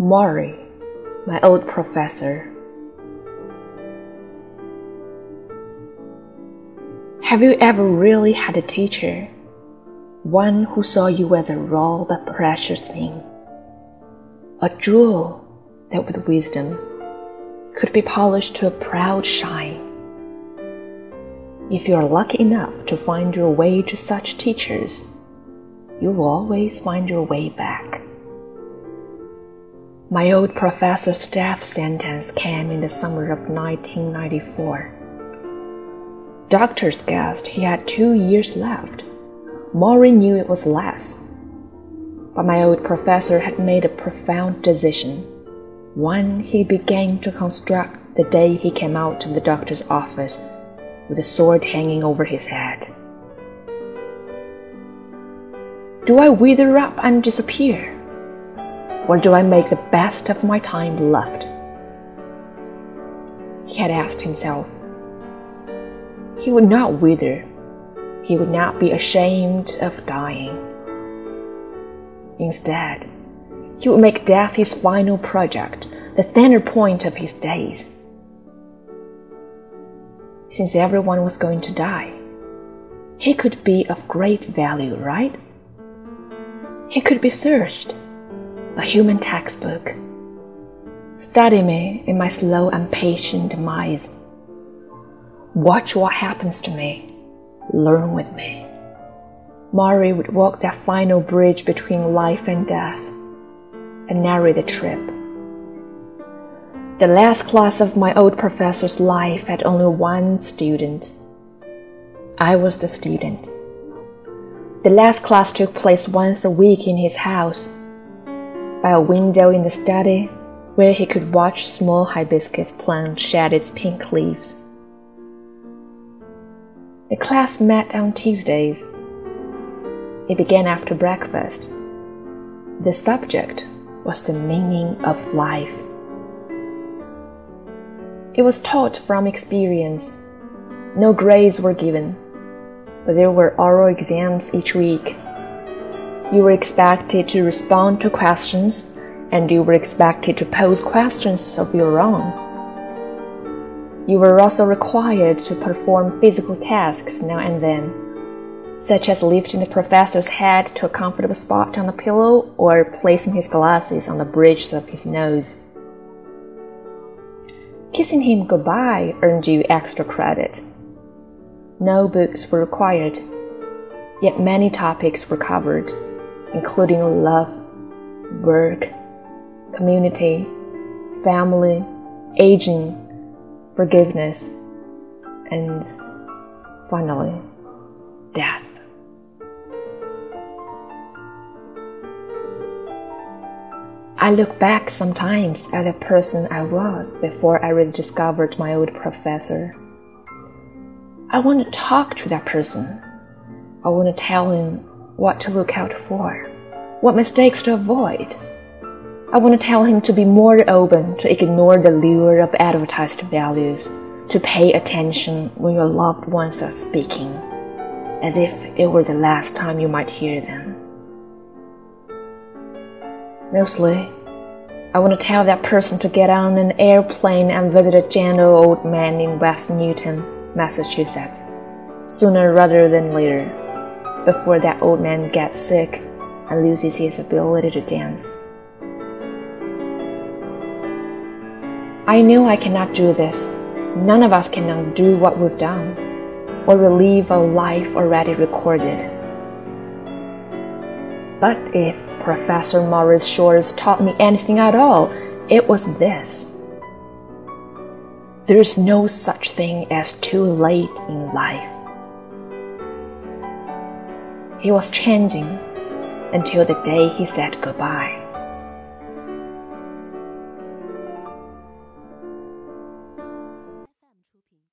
Morrie, my old professor. Have you ever really had a teacher? One who saw you as a raw but precious thing, a jewel that with wisdom could be polished to a proud shine. If you are lucky enough to find your way to such teachers, you will always find your way back. My old professor's death sentence came in the summer of 1994. Doctors guessed he had two years left. Morrie knew it was less. But my old professor had made a profound decision, one he began to construct the day he came out of the doctor's office with a sword hanging over his head. Do I wither up and disappear? Or do I make the best of my time left? He had asked himself. He would not wither. He would not be ashamed of dying. Instead, he would make death his final project, the center point of his days. Since everyone was going to die, he could be of great value, right? He could be searched, a human textbook. Study me in my slow and patient demise Watch what happens to me. Learn with me. Morrie would walk that final bridge between life and death and narrate the trip. The last class of my old professor's life had only one student. I was the student. The last class took place once a week in his house, by a window in the study where he could watch small hibiscus plant shed its pink leaves. The class met on Tuesdays. It began after breakfast. The subject was the meaning of life. It was taught from experience. No grades were given, but there were oral exams each week. You were expected to respond to questions, and you were expected to pose questions of your own. You were also required to perform physical tasks now and then, such as lifting the professor's head to a comfortable spot on the pillow or placing his glasses on the bridge of his nose. Kissing him goodbye earned you extra credit. No books were required, yet many topics were covered, including love, work, community, family, aging, forgiveness, and finally, death. I look back sometimes at the person I was before I rediscovered my old professor. I want to talk to that person. I want to tell him what to look out for, what mistakes to avoid I want to tell him to be more open, to ignore the lure of advertised values, to pay attention when your loved ones are speaking, as if it were the last time you might hear them. Mostly, I want to tell that person to get on an airplane and visit a gentle old man in West Newton, Massachusetts, sooner rather than later, before that old man gets sick and loses his ability to dance. I knew I cannot do this. None of us can undo what we've done or relive a life already recorded. But if Professor Morrie Schwartz taught me anything at all, it was this. There is no such thing as too late in life. He was changing until the day he said goodbye.